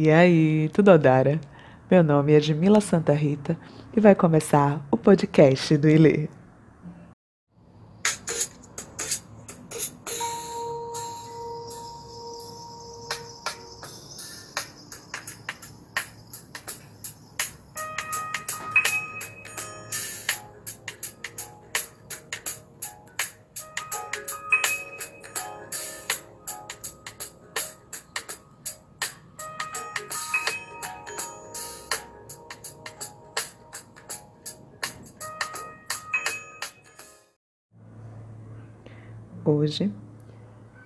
E aí, tudo Odara? Meu nome é Edmila Santa Rita e vai começar o podcast do Ilê. Hoje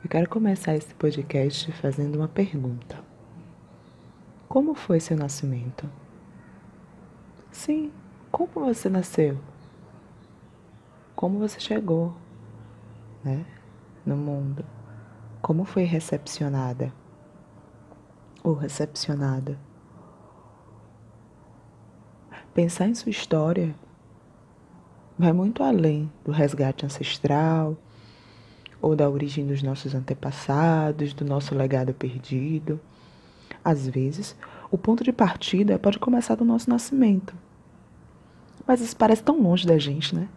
eu quero começar esse podcast fazendo uma pergunta. Como foi seu nascimento? Sim, como você nasceu? Como você chegou, né, no mundo? Como foi recepcionada ou recepcionada? Pensar em sua história vai muito além do resgate ancestral ou da origem dos nossos antepassados, do nosso legado perdido. Às vezes, o ponto de partida pode começar do nosso nascimento. Mas isso parece tão longe da gente, né?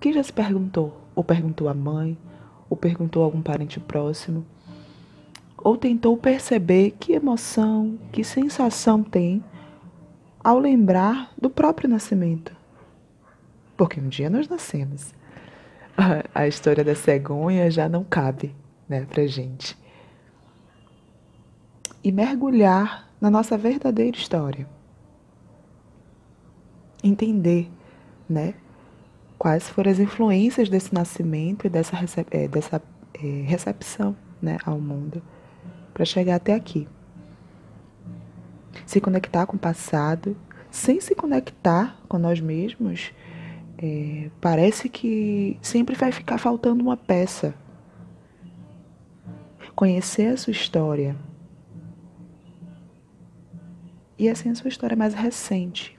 Quem já se perguntou? Ou perguntou à mãe? Ou perguntou a algum parente próximo? Ou tentou perceber que emoção, que sensação tem ao lembrar do próprio nascimento? Porque um dia nós nascemos a, história da cegonha já não cabe, né, pra gente. E mergulhar na nossa verdadeira história. Entender, né, quais foram as influências desse nascimento e dessa, recep é, dessa é, recepção, né, ao mundo, para chegar até aqui. Se conectar com o passado, sem se conectar com nós mesmos, é, parece que sempre vai ficar faltando uma peça. Conhecer a sua história. E assim a sua história mais recente.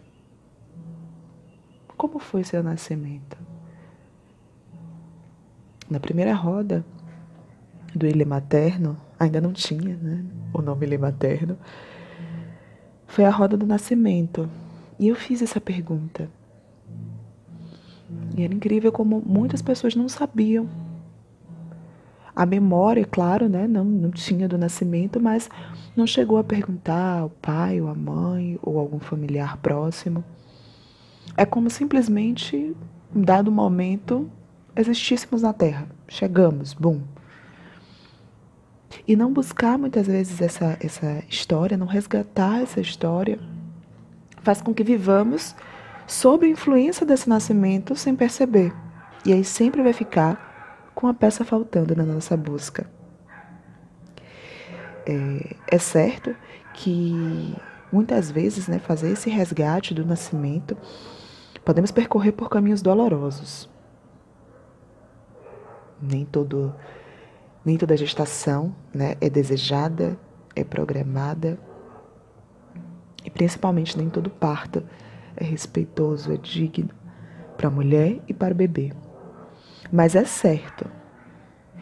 Como foi seu nascimento? Na primeira roda do Ilha Materno, ainda não tinha né, o nome Ilha Materno, foi a roda do nascimento. E eu fiz essa pergunta. E era incrível como muitas pessoas não sabiam. A memória, claro, né, não, não tinha do nascimento, mas não chegou a perguntar ao pai ou à mãe ou algum familiar próximo. É como simplesmente, em dado momento, existíssemos na Terra. Chegamos, bum. E não buscar muitas vezes essa, essa história, não resgatar essa história, faz com que vivamos sob a influência desse nascimento sem perceber. E aí sempre vai ficar com a peça faltando na nossa busca. É, é certo que muitas vezes né, fazer esse resgate do nascimento podemos percorrer por caminhos dolorosos. Nem todo nem toda gestação né, é desejada, é programada, e principalmente nem todo parto é respeitoso, é digno para a mulher e para o bebê. Mas é certo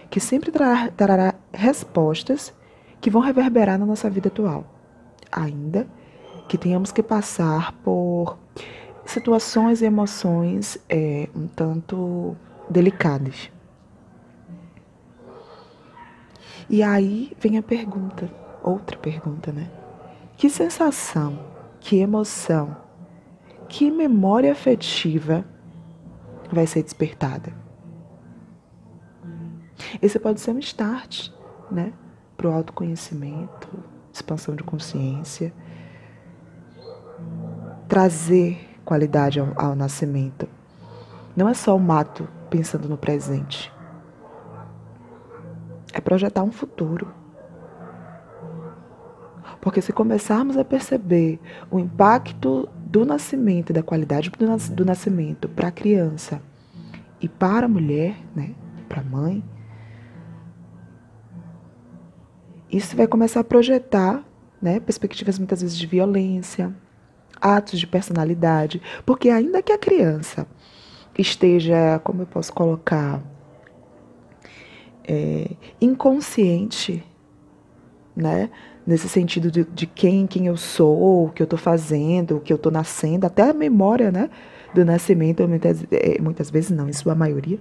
que sempre trará, trará respostas que vão reverberar na nossa vida atual, ainda que tenhamos que passar por situações e emoções é, um tanto delicadas. E aí vem a pergunta, outra pergunta, né? Que sensação, que emoção que memória afetiva vai ser despertada. Esse pode ser um start, né, para o autoconhecimento, expansão de consciência, trazer qualidade ao, ao nascimento. Não é só o mato pensando no presente. É projetar um futuro. Porque se começarmos a perceber o impacto do nascimento, da qualidade do, nas, do nascimento para a criança e para a mulher, né, para a mãe, isso vai começar a projetar né, perspectivas muitas vezes de violência, atos de personalidade, porque ainda que a criança esteja, como eu posso colocar, é, inconsciente, né, nesse sentido de, de quem, quem eu sou, o que eu estou fazendo, o que eu estou nascendo, até a memória, né, do nascimento, muitas, é, muitas vezes não, em sua maioria,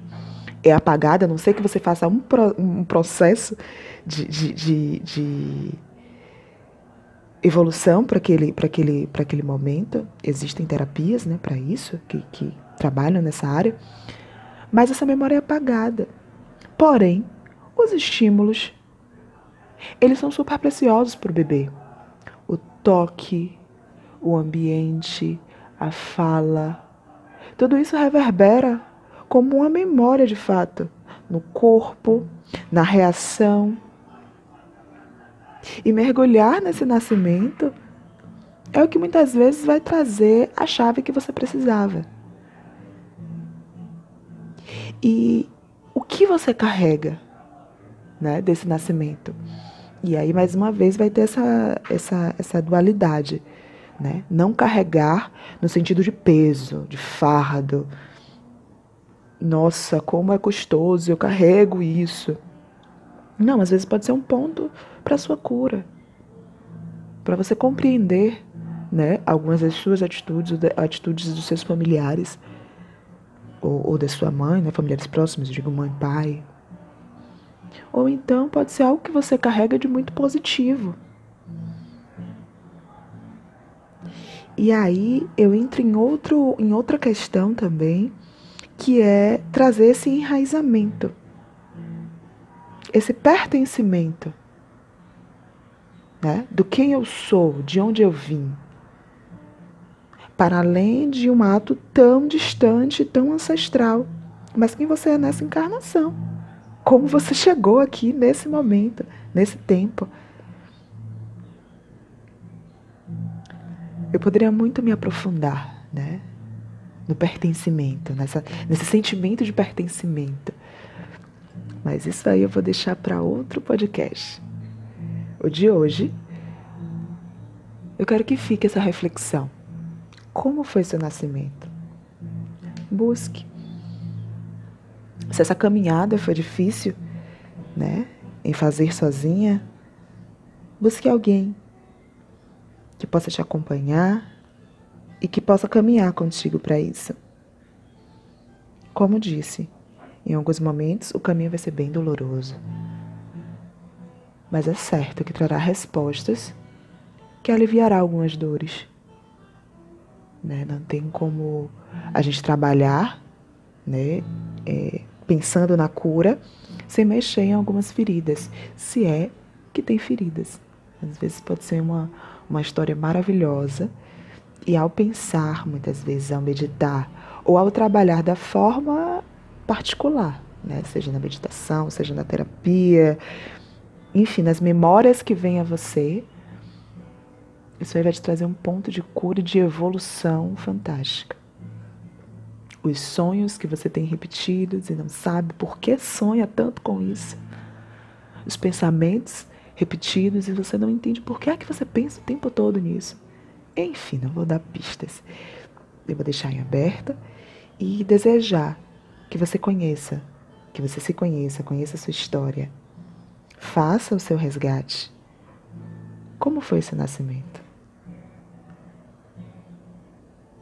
é apagada, a não ser que você faça um, pro, um processo de, de, de, de evolução para aquele, aquele, aquele momento. Existem terapias né, para isso, que, que trabalham nessa área, mas essa memória é apagada. Porém, os estímulos eles são super preciosos para o bebê. O toque, o ambiente, a fala, tudo isso reverbera como uma memória de fato no corpo, na reação. E mergulhar nesse nascimento é o que muitas vezes vai trazer a chave que você precisava. E o que você carrega né, desse nascimento? E aí, mais uma vez, vai ter essa, essa, essa dualidade. Né? Não carregar no sentido de peso, de fardo. Nossa, como é custoso, eu carrego isso. Não, às vezes pode ser um ponto para sua cura. Para você compreender né, algumas das suas atitudes, atitudes dos seus familiares, ou, ou da sua mãe, né, familiares próximos, digo mãe, pai, ou então pode ser algo que você carrega de muito positivo. E aí eu entro em, outro, em outra questão também, que é trazer esse enraizamento, esse pertencimento né, do quem eu sou, de onde eu vim, para além de um ato tão distante, tão ancestral, mas quem você é nessa encarnação como você chegou aqui nesse momento, nesse tempo. Eu poderia muito me aprofundar, né? No pertencimento, nessa, nesse sentimento de pertencimento. Mas isso aí eu vou deixar para outro podcast. O de hoje, eu quero que fique essa reflexão. Como foi seu nascimento? Busque se essa caminhada foi difícil, né, em fazer sozinha, busque alguém que possa te acompanhar e que possa caminhar contigo para isso. Como disse, em alguns momentos o caminho vai ser bem doloroso. Mas é certo que trará respostas que aliviará algumas dores. Né? Não tem como a gente trabalhar né, é, pensando na cura, sem mexer em algumas feridas, se é que tem feridas. Às vezes pode ser uma, uma história maravilhosa, e ao pensar, muitas vezes, ao meditar, ou ao trabalhar da forma particular, né? seja na meditação, seja na terapia, enfim, nas memórias que vêm a você, isso aí vai te trazer um ponto de cura e de evolução fantástica os sonhos que você tem repetidos e não sabe por que sonha tanto com isso. Os pensamentos repetidos e você não entende por que é que você pensa o tempo todo nisso. Enfim, não vou dar pistas. Eu vou deixar em aberta e desejar que você conheça, que você se conheça, conheça a sua história. Faça o seu resgate. Como foi esse nascimento?